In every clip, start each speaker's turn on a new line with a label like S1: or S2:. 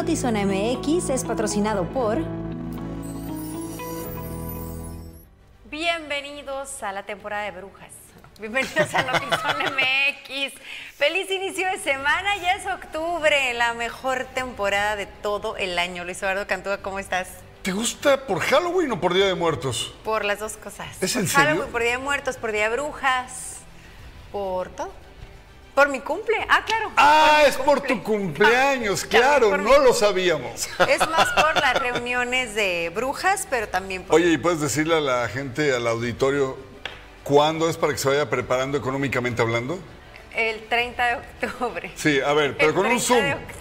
S1: Notizona MX es patrocinado por...
S2: Bienvenidos a la temporada de brujas. Bienvenidos a Notizona MX. Feliz inicio de semana, ya es octubre, la mejor temporada de todo el año. Luis Eduardo Cantúa, ¿cómo estás?
S3: ¿Te gusta por Halloween o por Día de Muertos?
S2: Por las dos cosas.
S3: ¿Es
S2: por
S3: en serio?
S2: Halloween, por Día de Muertos, por Día de Brujas, por todo. Por mi cumple. Ah, claro.
S3: Ah, es por tu cumpleaños,
S2: Ah,
S3: claro,
S2: mi
S3: no lo sabíamos.
S2: Es más por las reuniones de brujas, pero también por
S3: Oye, ¿y puedes decirle a la gente, al auditorio, cuándo es para que se vaya preparando económicamente hablando?
S2: el 30 de octubre.
S3: Sí, a ver, pero
S2: El
S3: con un
S2: 30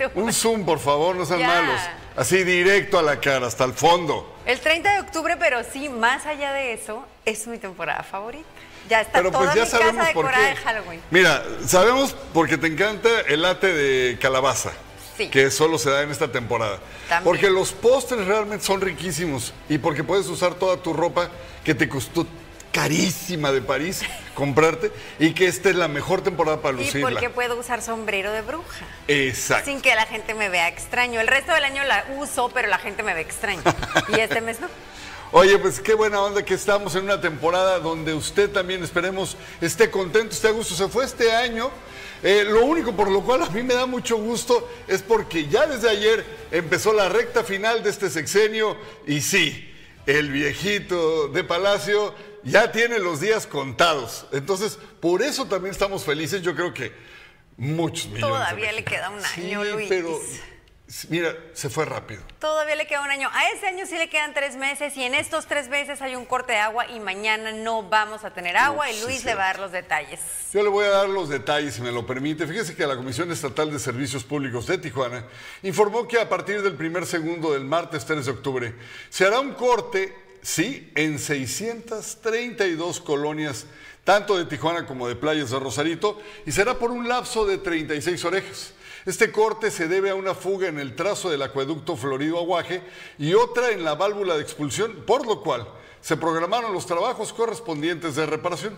S3: zoom. Un zoom, por favor, no sean
S2: Ya.
S3: malos. Así directo a la cara, hasta el fondo.
S2: El 30 de octubre, pero sí, más allá de eso, es mi temporada favorita. Ya está
S3: Pero pues ya sabemos por qué.
S2: de Halloween.
S3: Mira, sabemos porque te encanta el ate de calabaza.
S2: Sí.
S3: Que solo se da en esta temporada.
S2: También.
S3: Porque los postres realmente son riquísimos. Y porque puedes usar toda tu ropa que te costó carísima de París comprarte. Y que esta es la mejor temporada para
S2: Y
S3: lucirla.
S2: porque puedo usar sombrero de bruja.
S3: Exacto.
S2: Sin que la gente me vea extraño. El resto del año la uso, pero la gente me ve extraño. Y este mes no.
S3: Oye, pues qué buena onda que estamos en una temporada donde usted también esperemos esté contento, esté a gusto. Se fue este año. Eh, lo único por lo cual a mí me da mucho gusto es porque ya desde ayer empezó la recta final de este sexenio y sí, el viejito de Palacio ya tiene los días contados. Entonces, por eso también estamos felices. Yo creo que muchos millones. de
S2: Todavía le queda un año,
S3: Sí,
S2: Luis.
S3: pero mira, se fue rápido.
S2: Todavía le queda un año. A ese año sí le quedan tres meses y en estos tres meses hay un corte de agua y mañana no vamos a tener agua y Luis
S3: sí.
S2: le va a dar los detalles.
S3: Yo le voy a dar los detalles, si me lo permite. Fíjese que la Comisión Estatal de Servicios Públicos de Tijuana informó que a partir del primer segundo del martes 3 de octubre se hará un corte, sí, en 632 colonias, tanto de Tijuana como de playas de Rosarito, y será por un lapso de 36 orejas. Este corte se debe a una fuga en el trazo del acueducto Florido Aguaje y otra en la válvula de expulsión, por lo cual se programaron los trabajos correspondientes de reparación.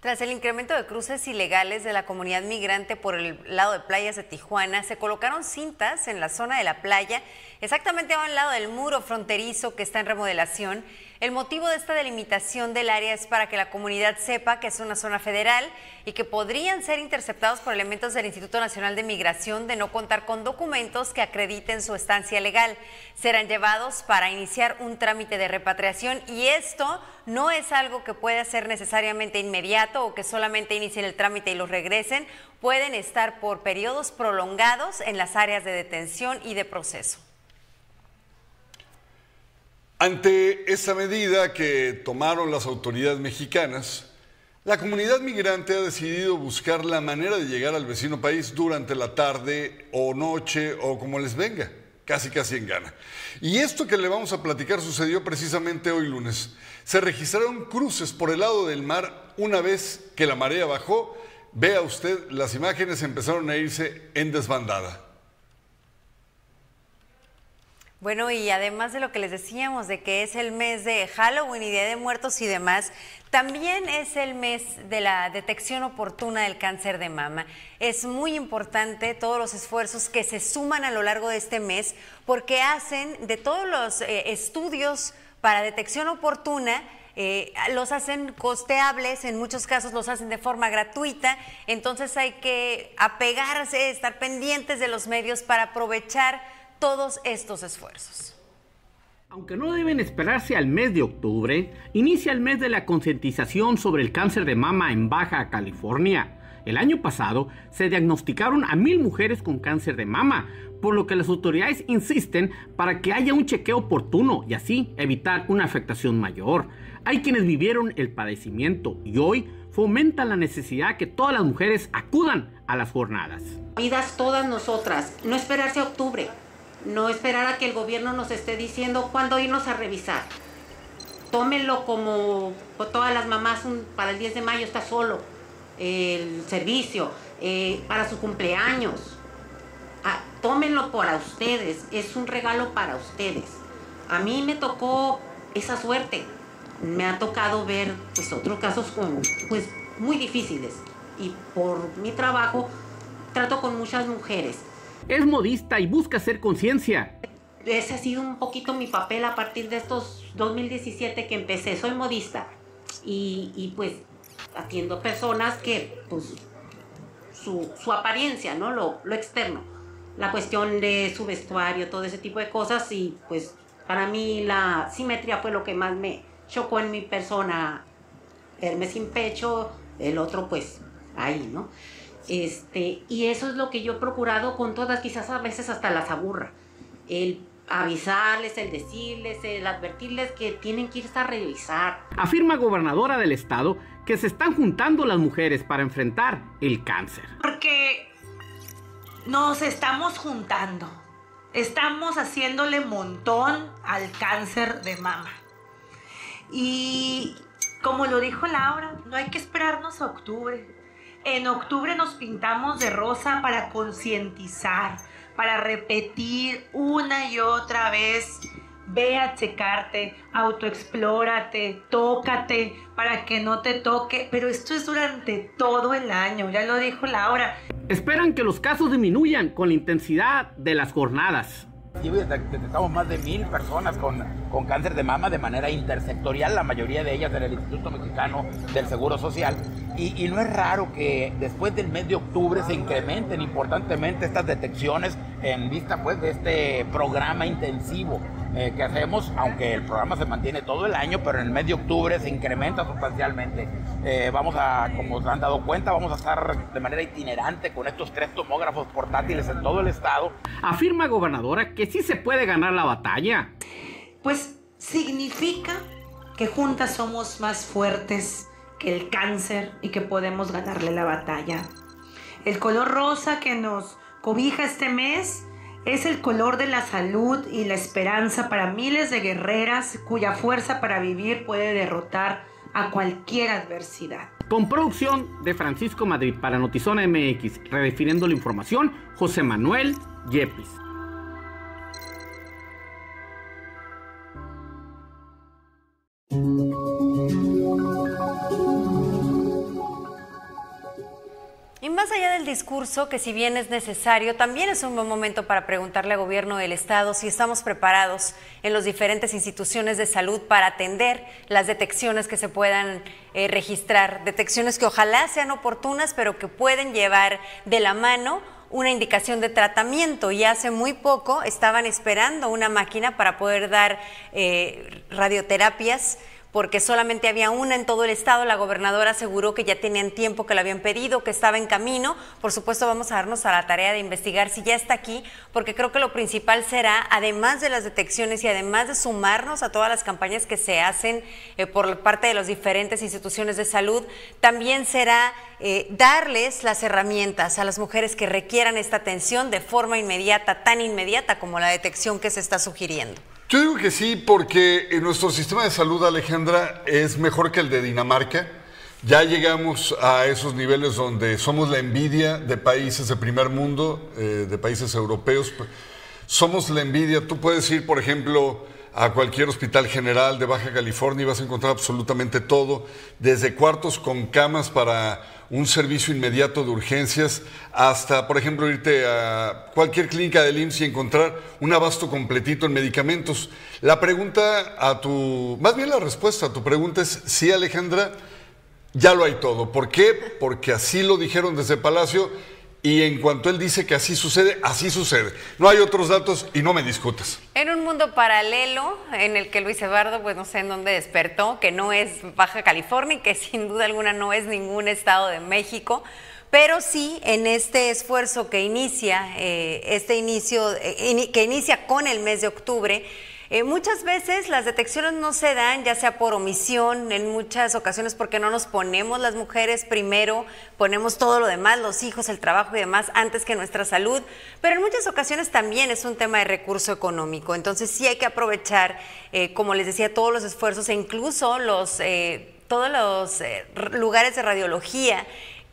S2: Tras el incremento de cruces ilegales de la comunidad migrante por el lado de playas de Tijuana, se colocaron cintas en la zona de la playa, exactamente a un lado del muro fronterizo que está en remodelación. El motivo de esta delimitación del área es para que la comunidad sepa que es una zona federal y que podrían ser interceptados por elementos del Instituto Nacional de Migración de no contar con documentos que acrediten su estancia legal. Serán llevados para iniciar un trámite de repatriación y esto no es algo que pueda ser necesariamente inmediato o que solamente inicien el trámite y los regresen. Pueden estar por periodos prolongados en las áreas de detención y de proceso.
S3: Ante esa medida que tomaron las autoridades mexicanas, la comunidad migrante ha decidido buscar la manera de llegar al vecino país durante la tarde o noche o como les venga, casi casi en gana. Y esto que le vamos a platicar sucedió precisamente hoy lunes. Se registraron cruces por el lado del mar una vez que la marea bajó. Vea usted, las imágenes empezaron a irse en desbandada.
S2: Bueno, y además de lo que les decíamos, de que es el mes de Halloween y Día de Muertos y demás, también es el mes de la detección oportuna del cáncer de mama. Es muy importante todos los esfuerzos que se suman a lo largo de este mes porque hacen de todos los eh, estudios para detección oportuna, eh, los hacen costeables, en muchos casos los hacen de forma gratuita, entonces hay que apegarse, estar pendientes de los medios para aprovechar todos estos esfuerzos.
S4: Aunque no deben esperarse al mes de octubre, inicia el mes de la concientización sobre el cáncer de mama en Baja California. El año pasado se diagnosticaron a mil mujeres con cáncer de mama, por lo que las autoridades insisten para que haya un chequeo oportuno y así evitar una afectación mayor. Hay quienes vivieron el padecimiento y hoy fomentan la necesidad que todas las mujeres acudan a las jornadas.
S5: Vidas todas nosotras, no esperarse a octubre, no esperar a que el gobierno nos esté diciendo cuándo irnos a revisar. Tómenlo como pues, todas las mamás para el 10 de mayo está solo el servicio, eh, para su cumpleaños. Ah, tómenlo para ustedes, es un regalo para ustedes. A mí me tocó esa suerte. Me ha tocado ver pues, otros casos pues, muy difíciles. Y por mi trabajo trato con muchas mujeres.
S4: Es modista y busca hacer conciencia.
S5: Ese ha sido un poquito mi papel a partir de estos 2017 que empecé. Soy modista y, y pues atiendo personas que pues su, su apariencia, ¿no? Lo, lo externo. La cuestión de su vestuario, todo ese tipo de cosas y pues para mí la simetría fue lo que más me chocó en mi persona. Verme sin pecho, el otro pues ahí, ¿no? Este, y eso es lo que yo he procurado con todas, quizás a veces hasta las aburra. El avisarles, el decirles, el advertirles que tienen que irse a revisar.
S4: Afirma gobernadora del estado que se están juntando las mujeres para enfrentar el cáncer.
S6: Porque nos estamos juntando. Estamos haciéndole montón al cáncer de mama. Y como lo dijo Laura, no hay que esperarnos a octubre. En octubre nos pintamos de rosa para concientizar, para repetir una y otra vez. Ve a checarte, autoexplórate, tócate para que no te toque. Pero esto es durante todo el año, ya lo dijo Laura.
S4: Esperan que los casos disminuyan con la intensidad de las jornadas.
S7: Detectamos más de mil personas con, con cáncer de mama de manera intersectorial, la mayoría de ellas en el Instituto Mexicano del Seguro Social. Y, y, no es raro que después del mes de octubre se incrementen importantemente estas detecciones en vista pues de este programa intensivo eh, que hacemos, aunque el programa se mantiene todo el año, pero en el mes de octubre se incrementa sustancialmente. Eh, vamos a, como se han dado cuenta, vamos a estar de manera itinerante con estos tres tomógrafos portátiles en todo el estado.
S4: Afirma gobernadora que sí se puede ganar la batalla.
S6: Pues significa que juntas somos más fuertes que el cáncer y que podemos ganarle la batalla. El color rosa que nos cobija este mes es el color de la salud y la esperanza para miles de guerreras cuya fuerza para vivir puede derrotar a cualquier adversidad.
S4: Con producción de Francisco Madrid para Notizona MX, redefiniendo la información, José Manuel Yepis.
S2: Y más allá del discurso, que si bien es necesario, también es un buen momento para preguntarle al gobierno del Estado si estamos preparados en las diferentes instituciones de salud para atender las detecciones que se puedan eh, registrar, detecciones que ojalá sean oportunas, pero que pueden llevar de la mano una indicación de tratamiento. Y hace muy poco estaban esperando una máquina para poder dar eh, radioterapias porque solamente había una en todo el estado. La gobernadora aseguró que ya tenían tiempo que la habían pedido, que estaba en camino. Por supuesto, vamos a darnos a la tarea de investigar si ya está aquí, porque creo que lo principal será, además de las detecciones y además de sumarnos a todas las campañas que se hacen eh, por parte de las diferentes instituciones de salud, también será eh, darles las herramientas a las mujeres que requieran esta atención de forma inmediata, tan inmediata como la detección que se está sugiriendo.
S3: Yo digo que sí, porque nuestro sistema de salud, Alejandra, es mejor que el de Dinamarca. Ya llegamos a esos niveles donde somos la envidia de países de primer mundo, eh, de países europeos. Somos la envidia. Tú puedes ir, por ejemplo, a cualquier hospital general de Baja California y vas a encontrar absolutamente todo, desde cuartos con camas para un servicio inmediato de urgencias, hasta, por ejemplo, irte a cualquier clínica del IMSS y encontrar un abasto completito en medicamentos. La pregunta a tu, más bien la respuesta a tu pregunta es, sí, Alejandra, ya lo hay todo. ¿Por qué? Porque así lo dijeron desde Palacio y en cuanto él dice que así sucede, así sucede. No hay otros datos y no me discutas.
S2: En un mundo paralelo en el que Luis Eduardo, pues no sé en dónde despertó, que no es Baja California y que sin duda alguna no es ningún estado de México, pero sí en este esfuerzo que inicia, eh, este inicio, eh, que inicia con el mes de octubre, eh, muchas veces las detecciones no se dan, ya sea por omisión, en muchas ocasiones porque no nos ponemos las mujeres primero, ponemos todo lo demás, los hijos, el trabajo y demás, antes que nuestra salud, pero en muchas ocasiones también es un tema de recurso económico. Entonces sí hay que aprovechar, eh, como les decía, todos los esfuerzos e incluso los, eh, todos los eh, lugares de radiología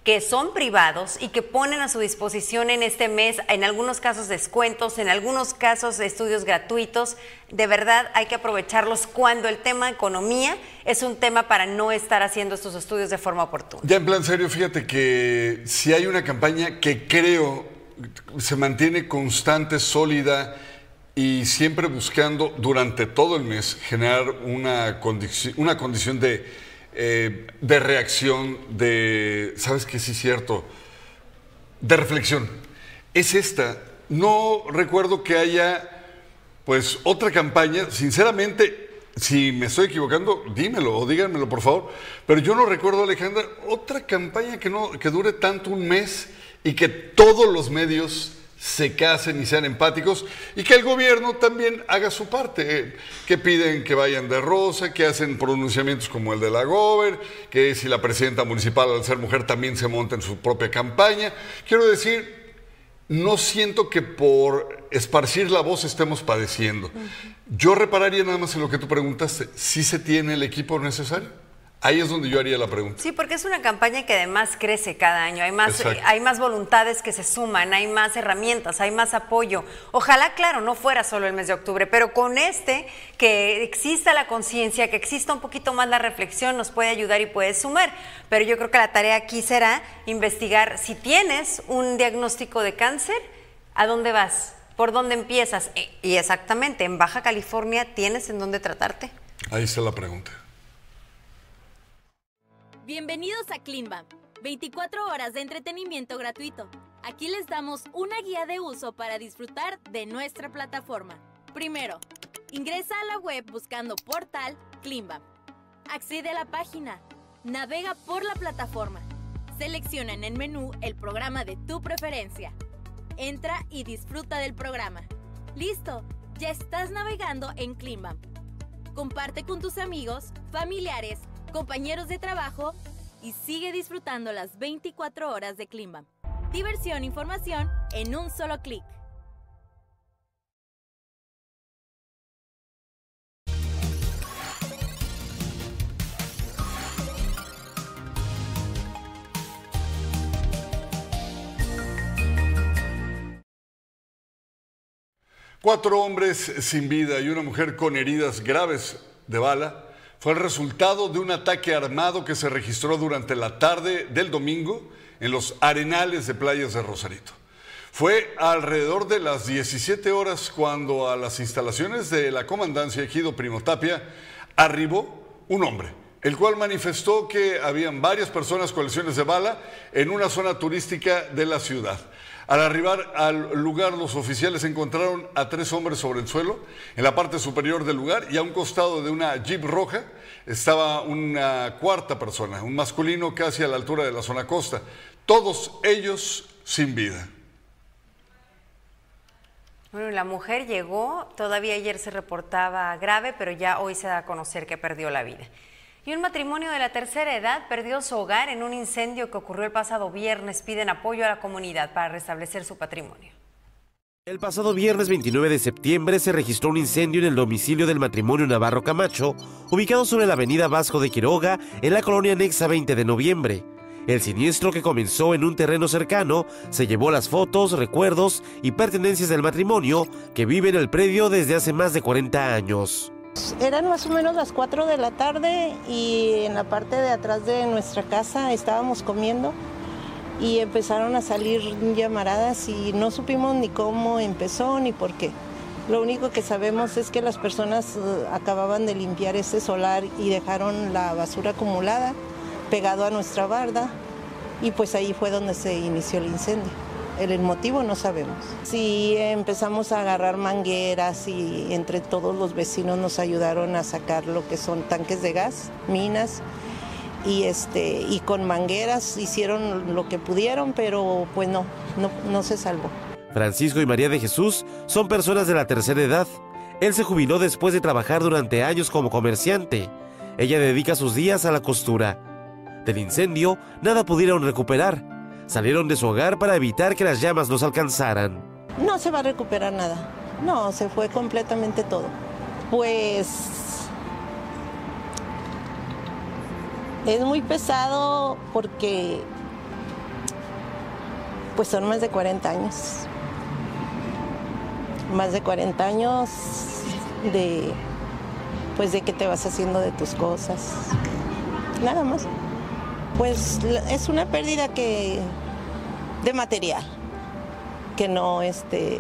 S2: que son privados y que ponen a su disposición en este mes, en algunos casos descuentos, en algunos casos estudios gratuitos. De verdad hay que aprovecharlos cuando el tema economía es un tema para no estar haciendo estos estudios de forma oportuna.
S3: Ya en plan serio, fíjate que si hay una campaña que creo se mantiene constante, sólida y siempre buscando durante todo el mes generar una, condici- una condición de, eh, de reacción, de, ¿sabes qué? Sí, cierto, de reflexión. Es esta. No recuerdo que haya, pues, otra campaña, sinceramente, si me estoy equivocando, dímelo o díganmelo, por favor. Pero yo no recuerdo, Alejandra, otra campaña que, no, que dure tanto un mes y que todos los medios se casen y sean empáticos y que el gobierno también haga su parte, eh, que piden que vayan de rosa, que hacen pronunciamientos como el de la Gober, que si la presidenta municipal al ser mujer también se monta en su propia campaña. Quiero decir, no siento que por esparcir la voz estemos padeciendo. Yo repararía nada más en lo que tú preguntaste, si se tiene el equipo necesario. Ahí es donde yo haría la pregunta.
S2: Sí, porque es una campaña que además crece cada año. Hay más,
S3: Exacto.
S2: hay más voluntades que se suman, hay más herramientas, hay más apoyo. Ojalá, claro, no fuera solo el mes de octubre, pero con este, que exista la conciencia, que exista un poquito más la reflexión, nos puede ayudar y puede sumar. Pero yo creo que la tarea aquí será investigar si tienes un diagnóstico de cáncer, ¿a dónde vas? ¿Por dónde empiezas? E- Y exactamente, en Baja California, ¿tienes en dónde tratarte?
S3: Ahí está la pregunta.
S8: Bienvenidos a Cleanbam, 24 horas de entretenimiento gratuito. Aquí les damos una guía de uso para disfrutar de nuestra plataforma. Primero, ingresa a la web buscando portal Cleanbam. Accede a la página, navega por la plataforma, selecciona en el menú el programa de tu preferencia. Entra y disfruta del programa. Listo, ya estás navegando en Cleanbam. Comparte con tus amigos, familiares, compañeros de trabajo y sigue disfrutando las 24 horas de Climbam. Diversión e información en un solo clic.
S3: Cuatro hombres sin vida y una mujer con heridas graves de bala fue el resultado de un ataque armado que se registró durante la tarde del domingo en los arenales de playas de Rosarito. Fue alrededor de las 17 horas cuando a las instalaciones de la comandancia Ejido Primo Tapia arribó un hombre, el cual manifestó que habían varias personas con lesiones de bala en una zona turística de la ciudad. Al arribar al lugar, los oficiales encontraron a tres hombres sobre el suelo, en la parte superior del lugar, y a un costado de una jeep roja estaba una cuarta persona, un masculino casi a la altura de la zona costa. Todos ellos sin vida.
S2: Bueno, la mujer llegó, todavía ayer se reportaba grave, pero ya hoy se da a conocer que perdió la vida. Y un matrimonio de la tercera edad perdió su hogar en un incendio que ocurrió el pasado viernes. Piden apoyo a la comunidad para restablecer su patrimonio.
S9: El pasado viernes 29 de septiembre se registró un incendio en el domicilio del matrimonio Navarro Camacho, ubicado sobre la avenida Vasco de Quiroga, en la colonia anexa 20 de noviembre. El siniestro que comenzó en un terreno cercano se llevó las fotos, recuerdos y pertenencias del matrimonio que vive en el predio desde hace más de 40 años.
S10: Eran más o menos las 4 de la tarde y en la parte de atrás de nuestra casa estábamos comiendo y empezaron a salir llamaradas y no supimos ni cómo empezó ni por qué. Lo único que sabemos es que las personas eh, acababan de limpiar ese solar y dejaron la basura acumulada pegado a nuestra barda y pues ahí fue donde se inició el incendio. El motivo no sabemos. Sí, empezamos a agarrar mangueras y entre todos los vecinos nos ayudaron a sacar lo que son tanques de gas, minas y este y con mangueras hicieron lo que pudieron, pero pues no, no, no se salvó.
S9: Francisco y María de Jesús son personas de la tercera edad. Él se jubiló después de trabajar durante años como comerciante. Ella dedica sus días a la costura. Del incendio, nada pudieron recuperar. Salieron de su hogar para evitar que las llamas los alcanzaran.
S10: No se va a recuperar nada. No, se fue completamente todo. Pues es muy pesado porque pues son más de 40 años. Más de 40 años de pues de que te vas haciendo de tus cosas. Nada más. Pues es una pérdida que de material. que no, este,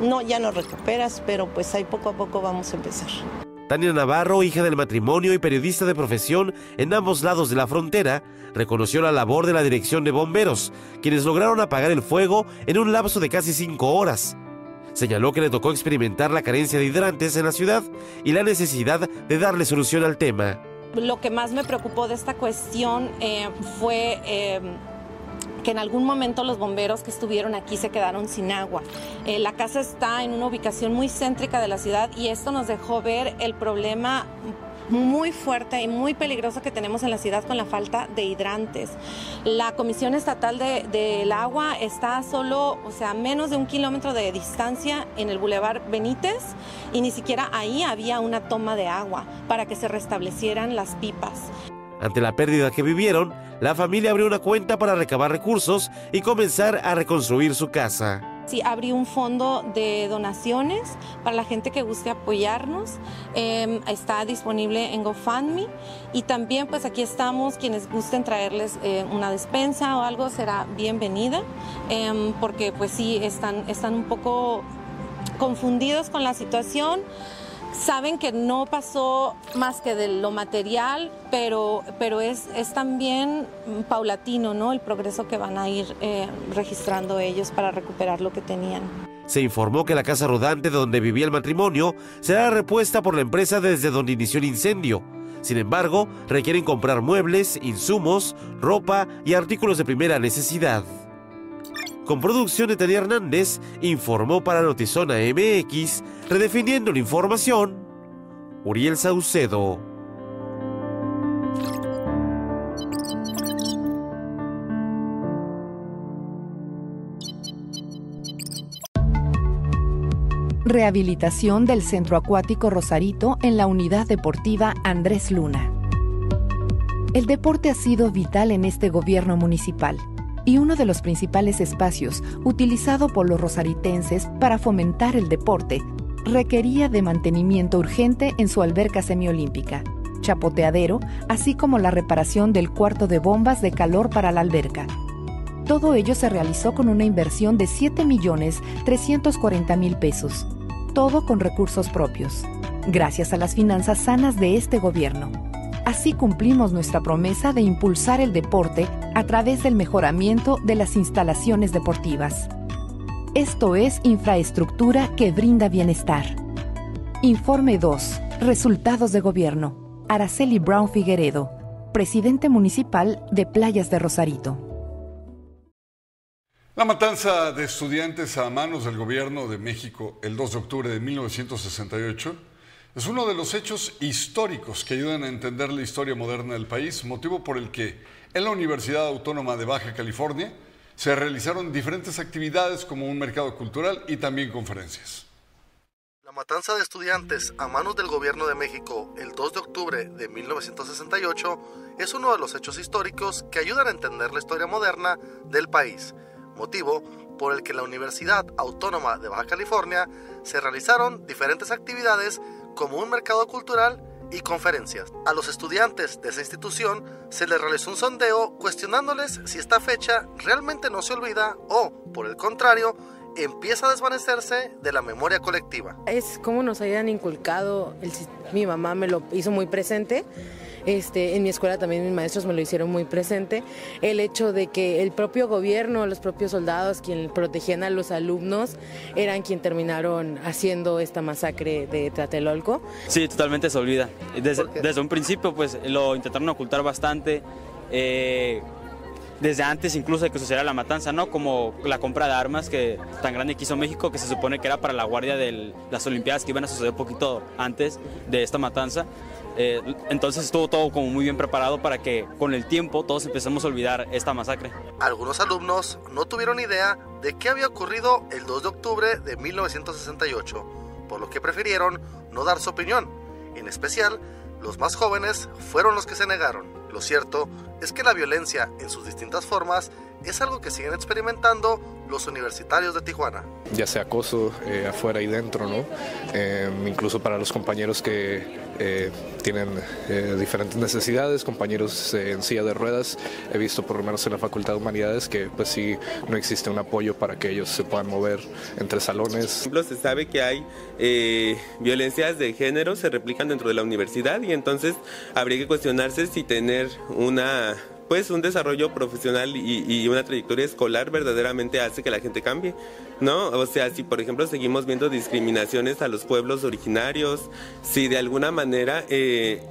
S10: no, ya no recuperas, pero pues ahí poco a poco vamos a empezar.
S9: Tania Navarro, hija del matrimonio y periodista de profesión en ambos lados de la frontera, reconoció la labor de la dirección de bomberos, quienes lograron apagar el fuego en un lapso de casi cinco horas. Señaló que le tocó experimentar la carencia de hidrantes en la ciudad y la necesidad de darle solución al tema.
S11: Lo que más me preocupó de esta cuestión eh, fue... Eh, que en algún momento los bomberos que estuvieron aquí se quedaron sin agua. Eh, la casa está en una ubicación muy céntrica de la ciudad y esto nos dejó ver el problema muy fuerte y muy peligroso que tenemos en la ciudad con la falta de hidrantes. La Comisión Estatal del de, Agua está solo, o sea, menos de un kilómetro de distancia en el Boulevard Benítez y ni siquiera ahí había una toma de agua para que se restablecieran las pipas.
S9: Ante la pérdida que vivieron, la familia abrió una cuenta para recabar recursos y comenzar a reconstruir su casa.
S11: Sí, abrí un fondo de donaciones para la gente que guste apoyarnos. Em, está disponible en GoFundMe. Y también pues aquí estamos, quienes gusten traerles eh, una despensa o algo será bienvenida. Em, porque pues sí, están, están un poco confundidos con la situación saben que no pasó más que de lo material, pero, pero es, es también paulatino, ¿no? El progreso que van a ir eh, registrando ellos para recuperar lo que tenían.
S9: Se informó que la casa rodante donde vivía el matrimonio será repuesta por la empresa desde donde inició el incendio. Sin embargo, requieren comprar muebles, insumos, ropa y artículos de primera necesidad. Con producción de Tania Hernández, informó para Notizona MX, redefiniendo la información, Uriel Saucedo.
S12: Rehabilitación del Centro Acuático Rosarito en la Unidad Deportiva Andrés Luna. El deporte ha sido vital en este gobierno municipal y uno de los principales espacios utilizado por los rosaritenses para fomentar el deporte requería de mantenimiento urgente en su alberca semiolímpica, chapoteadero, así como la reparación del cuarto de bombas de calor para la alberca. Todo ello se realizó con una inversión de 7.340.000 pesos, todo con recursos propios, gracias a las finanzas sanas de este gobierno. Así cumplimos nuestra promesa de impulsar el deporte a través del mejoramiento de las instalaciones deportivas. Esto es infraestructura que brinda bienestar. Informe 2. Resultados de gobierno. Araceli Brown Figueredo, presidente municipal de Playas de Rosarito.
S3: La matanza de estudiantes a manos del gobierno de México el 2 de octubre de 1968 es uno de los hechos históricos que ayudan a entender la historia moderna del país, motivo por el que en la Universidad Autónoma de Baja California se realizaron diferentes actividades como un mercado cultural y también conferencias.
S13: La matanza de estudiantes a manos del gobierno de México el 2 de octubre de 1968 es uno de los hechos históricos que ayudan a entender la historia moderna del país, motivo por el que la Universidad Autónoma de Baja California se realizaron diferentes actividades como un mercado cultural y conferencias. A los estudiantes de esa institución se les realizó un sondeo cuestionándoles si esta fecha realmente no se olvida o, por el contrario, empieza a desvanecerse de la memoria colectiva.
S14: Es como nos hayan inculcado, mi mamá me lo hizo muy presente este, en mi escuela también mis maestros me lo hicieron muy presente. El hecho de que el propio gobierno, los propios soldados, quien protegían a los alumnos, eran quien terminaron haciendo esta masacre de Tlatelolco.
S15: Sí, totalmente se olvida. Desde, desde un principio, pues lo intentaron ocultar bastante. Eh, desde antes incluso de que sucediera la matanza, ¿no? Como la compra de armas que tan grande que hizo México, que se supone que era para la guardia de las Olimpiadas que iban a suceder poquito antes de esta matanza. Eh, entonces estuvo todo como muy bien preparado para que con el tiempo todos empecemos a olvidar esta masacre.
S13: Algunos alumnos no tuvieron idea de qué había ocurrido el 2 de octubre de 1968, por lo que prefirieron no dar su opinión. En especial, los más jóvenes fueron los que se negaron. Lo cierto es que la violencia en sus distintas formas es algo que siguen experimentando los universitarios de Tijuana.
S16: Ya sea acoso eh, afuera y dentro, ¿no? Eh, incluso para los compañeros que eh, tienen diferentes necesidades, compañeros en silla de ruedas, he visto por lo menos en la Facultad de Humanidades que pues sí no existe un apoyo para que ellos se puedan mover entre salones.
S17: Por se sabe que hay violencias de género, se replican dentro de la universidad y entonces habría que cuestionarse si tener una pues un desarrollo profesional y, una trayectoria escolar verdaderamente hace que la gente cambie, ¿no? O sea, si por ejemplo seguimos viendo discriminaciones a los pueblos originarios, si de alguna manera eh,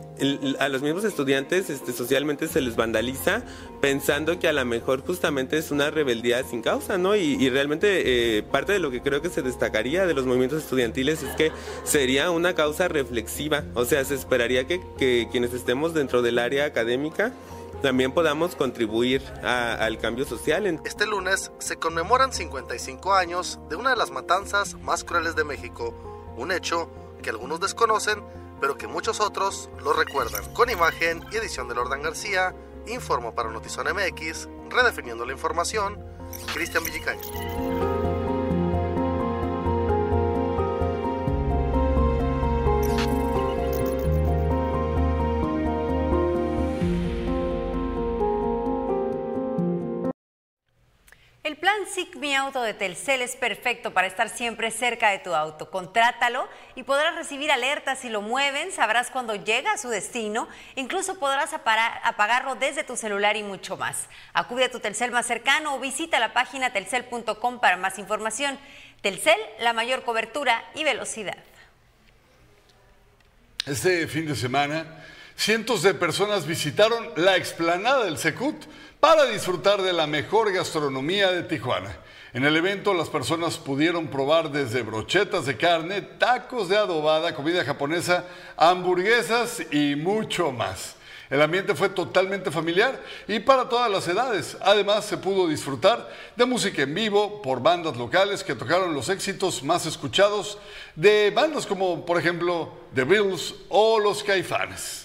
S17: a los mismos estudiantes este, socialmente se les vandaliza pensando que a lo mejor justamente es una rebeldía sin causa, ¿no? Y, realmente eh, parte de lo que creo que se destacaría de los movimientos estudiantiles es que sería una causa reflexiva, o sea, se esperaría que quienes estemos dentro del área académica también podamos contribuir al cambio social.
S13: Este lunes se conmemoran 55 años de una de las matanzas más crueles de México, un hecho que algunos desconocen, pero que muchos otros lo recuerdan. Con imagen y edición de Lordan García, informo para Notizón MX, redefiniendo la información, Cristian Villicaño.
S2: El plan SIC Mi Auto de Telcel es perfecto para estar siempre cerca de tu auto. Contrátalo y podrás recibir alertas si lo mueven, sabrás cuándo llega a su destino, incluso podrás apagarlo desde tu celular y mucho más. Acude a tu Telcel más cercano o visita la página telcel.com para más información. Telcel, la mayor cobertura y velocidad.
S3: Este fin de semana, cientos de personas visitaron la explanada del Secut para disfrutar de la mejor gastronomía de Tijuana. En el evento las personas pudieron probar desde brochetas de carne, tacos de adobada, comida japonesa, hamburguesas y mucho más. El ambiente fue totalmente familiar y para todas las edades. Además, se pudo disfrutar de música en vivo por bandas locales que tocaron los éxitos más escuchados de bandas como, por ejemplo, The Bills o Los Caifanes.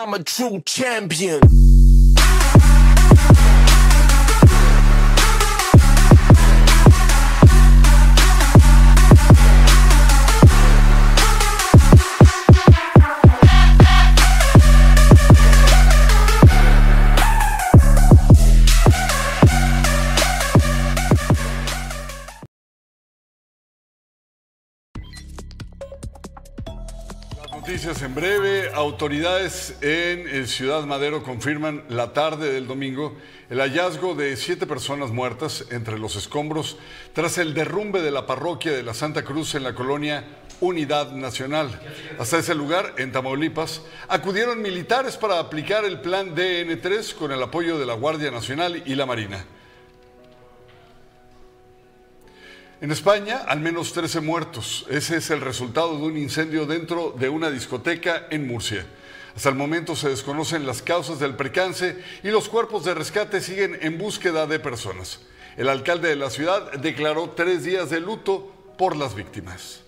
S18: I'm a true champion.
S3: Noticias en breve. Autoridades en Ciudad Madero confirman la tarde del domingo el hallazgo de siete personas muertas entre los escombros tras el derrumbe de la parroquia de la Santa Cruz en la colonia Unidad Nacional. Hasta ese lugar, en Tamaulipas, acudieron militares para aplicar el plan DN3 con el apoyo de la Guardia Nacional y la Marina. En España, al menos 13 muertos. Ese es el resultado de un incendio dentro de una discoteca en Murcia. Hasta el momento se desconocen las causas del percance y los cuerpos de rescate siguen en búsqueda de personas. El alcalde de la ciudad declaró tres días de luto por las víctimas.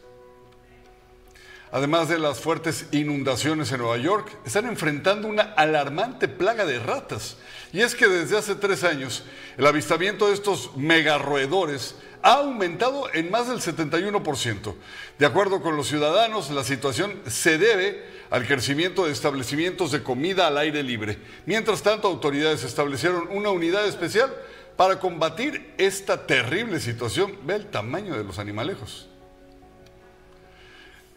S3: Además de las fuertes inundaciones en Nueva York, están enfrentando una alarmante plaga de ratas. Y es que desde hace tres años, el avistamiento de estos megarroedores ha aumentado en más del 71%. De acuerdo con los ciudadanos, la situación se debe al crecimiento de establecimientos de comida al aire libre. Mientras tanto, autoridades establecieron una unidad especial para combatir esta terrible situación. Ve el tamaño de los animalejos.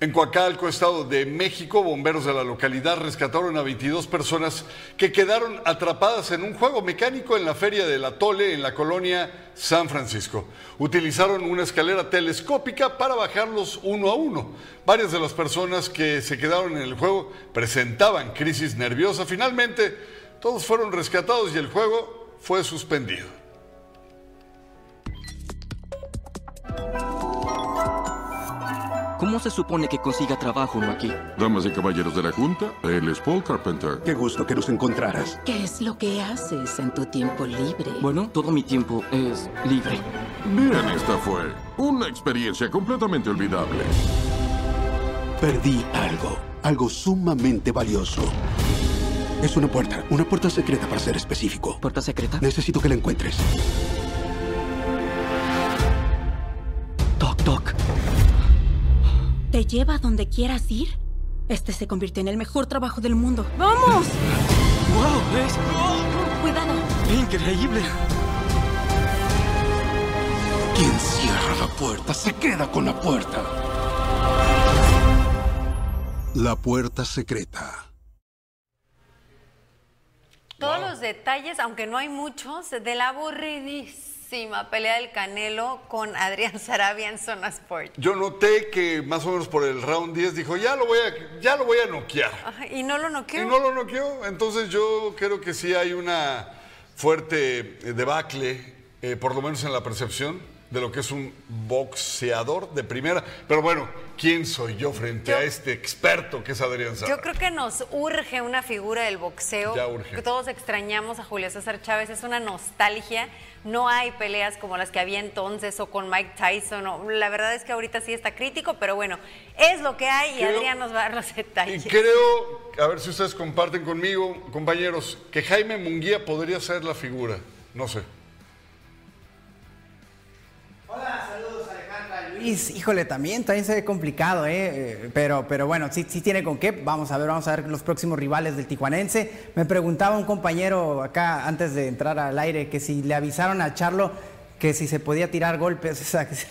S3: En Coacalco, Estado de México, bomberos de la localidad rescataron a 22 personas que quedaron atrapadas en un juego mecánico en la feria del Atole en la colonia San Francisco. Utilizaron una escalera telescópica para bajarlos uno a uno. Varias de las personas que se quedaron en el juego presentaban crisis nerviosa. Finalmente, todos fueron rescatados y el juego fue suspendido.
S19: ¿Cómo se supone que consiga trabajo uno aquí?
S20: Damas y caballeros de la Junta, él es Paul Carpenter.
S21: Qué gusto que nos encontraras.
S22: ¿Qué es lo que haces en tu tiempo libre?
S19: Bueno, todo mi tiempo es libre.
S20: Bien, esta fue una experiencia completamente olvidable.
S21: Perdí algo, algo sumamente valioso. Es una puerta, una puerta secreta para ser específico.
S19: ¿Puerta secreta?
S21: Necesito que la encuentres.
S19: Toc, toc.
S22: ¿Te lleva a donde quieras ir? Este se convirtió en el mejor trabajo del mundo. ¡Vamos!
S19: ¡Wow! ¡Es
S22: Cuidado.
S19: increíble!
S21: Quien cierra la puerta se queda con la puerta. La puerta secreta.
S2: Todos los detalles, aunque no hay muchos, de la aburridísima pelea del Canelo con Adrián Sarabia en Zona Sport.
S3: Yo noté que más o menos por el round 10 dijo, ya lo voy a, ya lo voy a noquear.
S2: Ajá, Y no lo noqueó.
S3: Y no lo noqueó. Entonces yo creo que sí hay una fuerte eh, debacle, eh, por lo menos en la percepción, de lo que es un boxeador de primera. Pero bueno, ¿quién soy yo frente
S2: Yo-
S3: a este experto que es Adrián Sarabia?
S2: Yo creo que nos urge una figura del boxeo.
S3: Ya urge.
S2: Que todos extrañamos a Julio César Chávez, es una nostalgia. No hay peleas como las que había entonces o con Mike Tyson. o- la verdad es que ahorita sí está crítico, pero bueno, es lo que hay y
S3: Creo-
S2: Adrián nos va a dar los
S3: Y
S2: detalles.
S3: creo, a ver si ustedes comparten conmigo, compañeros, que Jaime Munguía podría ser la figura. No sé.
S23: Luis, híjole, también, también se ve complicado, ¿eh? Eh, Pero, pero bueno, sí, sí tiene con qué. Vamos a ver, vamos a ver los próximos rivales del tijuanense. Me preguntaba un compañero acá antes de entrar al aire que si le avisaron a Charlo que si se podía tirar golpes, o sea, que se-.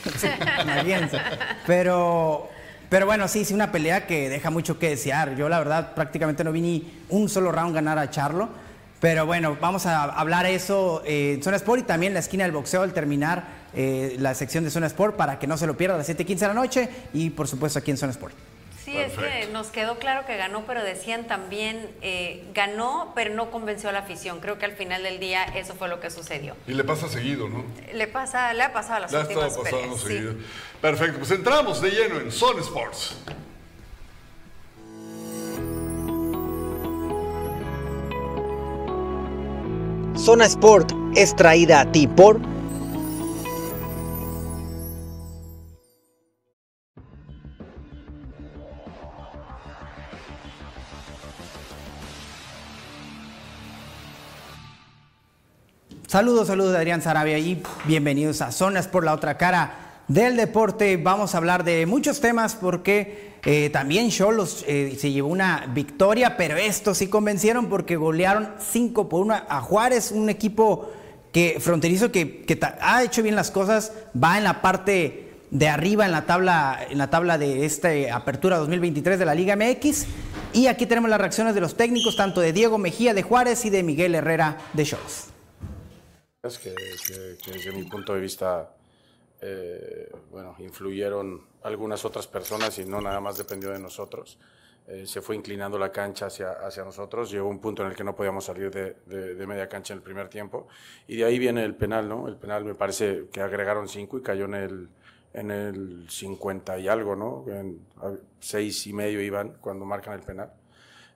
S23: Pero, pero bueno, sí, sí, una pelea que deja mucho que desear. Yo la verdad prácticamente no vi ni un solo round ganar a Charlo. Pero bueno, vamos a hablar eso eh, en Zona Sport y también la esquina del boxeo al terminar eh, la sección de Zona Sport para que no se lo pierda a las 7:15 de la noche y por supuesto aquí en Zona Sport.
S2: Sí, es que nos quedó claro que ganó, pero decían también, eh, ganó, pero no convenció a la afición. Creo que al final del día eso fue lo que sucedió.
S3: Y le pasa seguido, ¿no?
S2: Le pasa, le ha pasado a las
S3: Le ha estado
S2: últimas
S3: pasando
S2: peleas. sí.
S3: seguido. Perfecto, pues entramos de lleno en Zone Sports.
S24: Zona Sport es traída a ti por
S23: Saludos, saludos de Adrián Sarabia y bienvenidos a Zonas por la otra cara del deporte. Vamos a hablar de muchos temas porque eh, también Cholos eh, se llevó una victoria, pero estos sí convencieron porque golearon 5 por 1 a Juárez, un equipo que fronterizo que, ha hecho bien las cosas, va en la parte de arriba en la tabla en la tabla de esta apertura 2023 de la Liga MX y aquí tenemos las reacciones de los técnicos tanto de Diego Mejía de Juárez y de Miguel Herrera de Cholos.
S25: Es que desde mi punto de vista, eh, bueno, influyeron algunas otras personas y no nada más dependió de nosotros. Eh, se fue inclinando la cancha hacia, hacia nosotros, llegó un punto en el que no podíamos salir de, de- media cancha en el primer tiempo y de ahí viene el penal, ¿no? El penal me parece que agregaron cinco y cayó en el, en el 50 y algo, ¿no? Seis y medio iban cuando marcan el penal.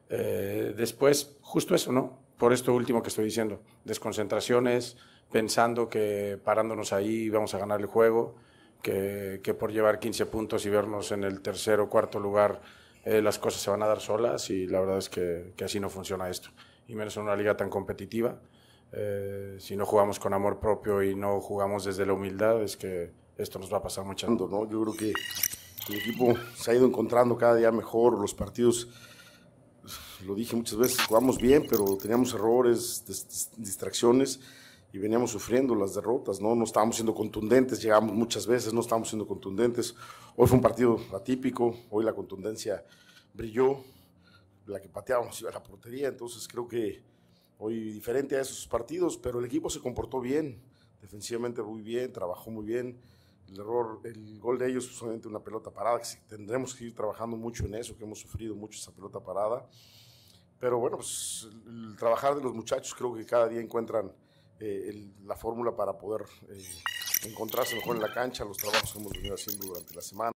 S25: Eh, después, justo eso, ¿no? Por esto último que estoy diciendo, desconcentraciones, pensando que parándonos ahí íbamos a ganar el juego, que, que por llevar 15 puntos y vernos en el tercer o cuarto lugar eh, las cosas se van a dar solas y la verdad es que, que así no funciona esto. Y menos en una liga tan competitiva. Eh, si no jugamos con amor propio y no jugamos desde la humildad, es que esto nos va a pasar mucho.
S26: ¿no? Yo creo que el equipo se ha ido encontrando cada día mejor, los partidos, lo dije muchas veces, jugamos bien, pero teníamos errores, dis- dis- distracciones y veníamos sufriendo las derrotas, ¿no? No estábamos siendo contundentes, llegamos muchas veces, no estábamos siendo contundentes. Hoy fue un partido atípico, hoy la contundencia brilló, la que pateábamos iba a la portería, entonces creo que hoy diferente a esos partidos, pero el equipo se comportó bien, defensivamente muy bien, trabajó muy bien. El error, el gol de ellos, pues, solamente una pelota parada, que tendremos que ir trabajando mucho en eso, que hemos sufrido mucho esa pelota parada. Pero bueno, pues el trabajar de los muchachos creo que cada día encuentran eh, el- la fórmula para poder eh, encontrarse mejor en la cancha, los trabajos que hemos venido haciendo durante la semana.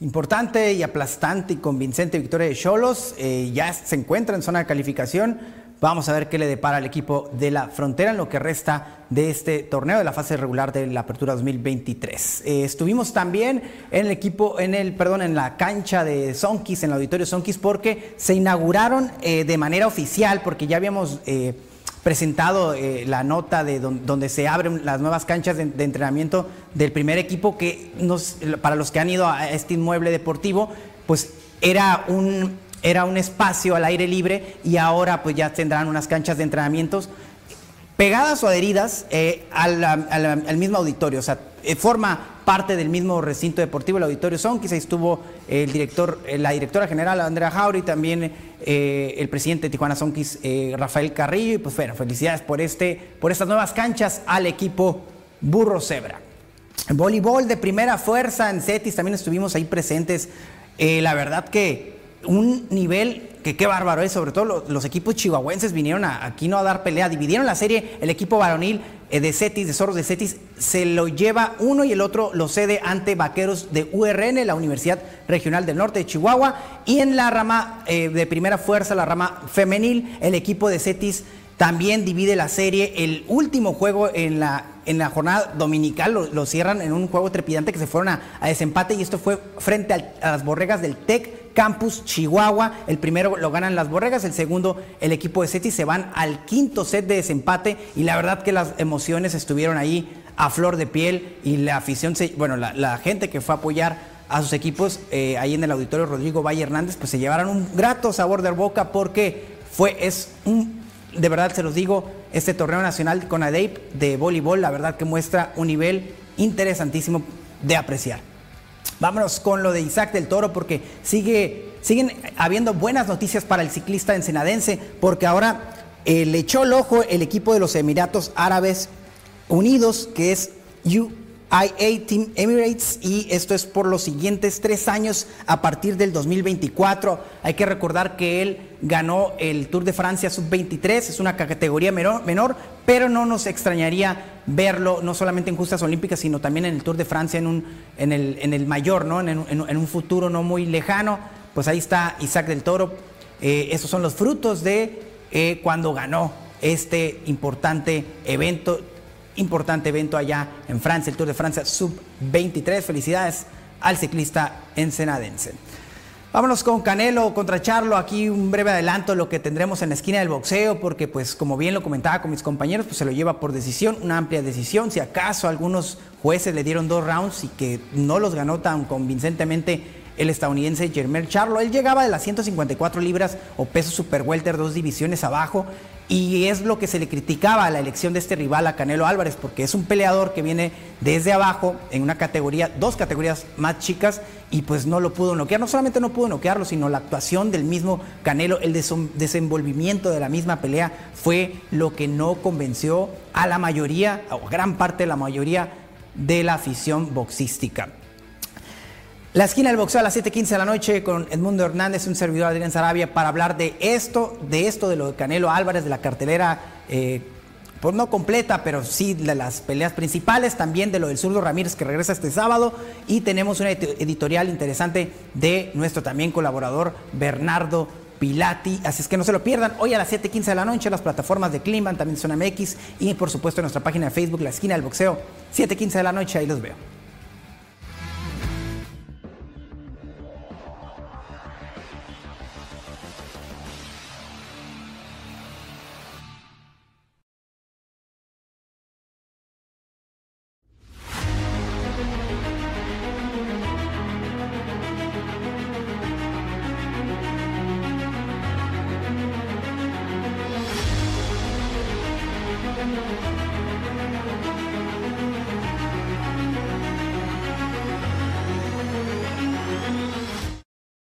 S23: Importante y aplastante y convincente victoria de Cholos. eh, ya se encuentra en zona de calificación. Vamos a ver qué le depara al equipo de la frontera en lo que resta de este torneo de la fase regular de la Apertura 2023. Eh, estuvimos también en el equipo, en el, perdón, en la cancha de Sonkis, en el auditorio Sonkis, porque se inauguraron eh, de manera oficial, porque ya habíamos eh, presentado la nota de don- donde se abren las nuevas canchas de, de entrenamiento del primer equipo que nos, para los que han ido a este inmueble deportivo, pues era un, era un espacio al aire libre y ahora pues ya tendrán unas canchas de entrenamientos pegadas o adheridas eh, al, mismo auditorio, o sea, eh, forma parte del mismo recinto deportivo, el auditorio Sonkis, ahí estuvo el director, eh, la directora general Andrea Jauri, también el presidente de Tijuana Sonkis, Rafael Carrillo, y pues bueno, felicidades por, este, por estas nuevas canchas al equipo Burro Zebra. Voleibol de primera fuerza en CETIS, también estuvimos ahí presentes. La verdad que un nivel que qué bárbaro es, sobre todo lo- los, equipos chihuahuenses vinieron a- aquí no a dar pelea, dividieron la serie, el equipo varonil eh, de CETIS, de Zorros de CETIS, se lo lleva uno y el otro lo cede ante Vaqueros de URN, la Universidad Regional del Norte de Chihuahua, y en la rama eh, de primera fuerza, la rama femenil, el equipo de CETIS también divide la serie. El último juego en la, en la jornada dominical lo, lo cierran en un juego trepidante que se fueron a, a desempate y esto fue frente a las borregas del TEC Campus Chihuahua. El primero lo ganan las borregas, el segundo el equipo de Cetis se van al quinto set de desempate y la verdad que las emociones estuvieron ahí a flor de piel y la afición, se, bueno, la, gente que fue a apoyar a sus equipos eh, ahí en el auditorio Rodrigo Valle Hernández, pues se llevaron un grato sabor de boca porque fue, es un de verdad se los digo, este torneo nacional con ADEIP de voleibol, la verdad que muestra un nivel interesantísimo de apreciar. Vámonos con lo de Isaac del Toro porque sigue, siguen habiendo buenas noticias para el ciclista ensenadense porque ahora eh, le echó el ojo el equipo de los Emiratos Árabes Unidos que es UIA Team Emirates y esto es por los siguientes tres años a partir del 2024. Hay que recordar que él ganó el Tour de Francia Sub-23, es una categoría menor, menor, pero no nos extrañaría verlo no solamente en justas olímpicas, sino también en el Tour de Francia en, un, en, el, en el mayor, ¿no? En, en- un futuro no muy lejano. Pues ahí está Isaac del Toro. Eh, estos son los frutos de eh, cuando ganó este importante evento importante evento allá en Francia, el Tour de Francia Sub-23. Felicidades al ciclista ensenadense. Vámonos con Canelo contra Charlo. Aquí un breve adelanto de lo que tendremos en la esquina del boxeo, porque pues como bien lo comentaba con mis compañeros, pues se lo lleva por decisión, una amplia decisión. Si acaso algunos jueces le dieron dos rounds y que no los ganó tan convincentemente el estadounidense Jermel Charlo. Él llegaba de las 154 libras o peso super welter, dos divisiones abajo. Y es lo que se le criticaba a la elección de este rival a Canelo Álvarez, porque es un peleador que viene desde abajo en una categoría, dos categorías más chicas, y pues no lo pudo noquear. No solamente no pudo noquearlo, sino la actuación del mismo Canelo, el desenvolvimiento de la misma pelea fue lo que no convenció a la mayoría, o gran parte de la mayoría de la afición boxística. La esquina del boxeo a las 7:15 de la noche con Edmundo Hernández, un servidor Adrián Sarabia, para hablar de esto, de esto, de lo de Canelo Álvarez, de la cartelera, eh, pues no completa, pero sí de las peleas principales, también de lo del zurdo Ramírez que regresa este sábado, y tenemos una edi- editorial interesante de nuestro también colaborador Bernardo Pilati, así es que no se lo pierdan, hoy a las 7:15 de la noche, las plataformas de Climan, también Zona MX, y por supuesto en nuestra página de Facebook, La Esquina del Boxeo, 7:15 de la noche, ahí los veo.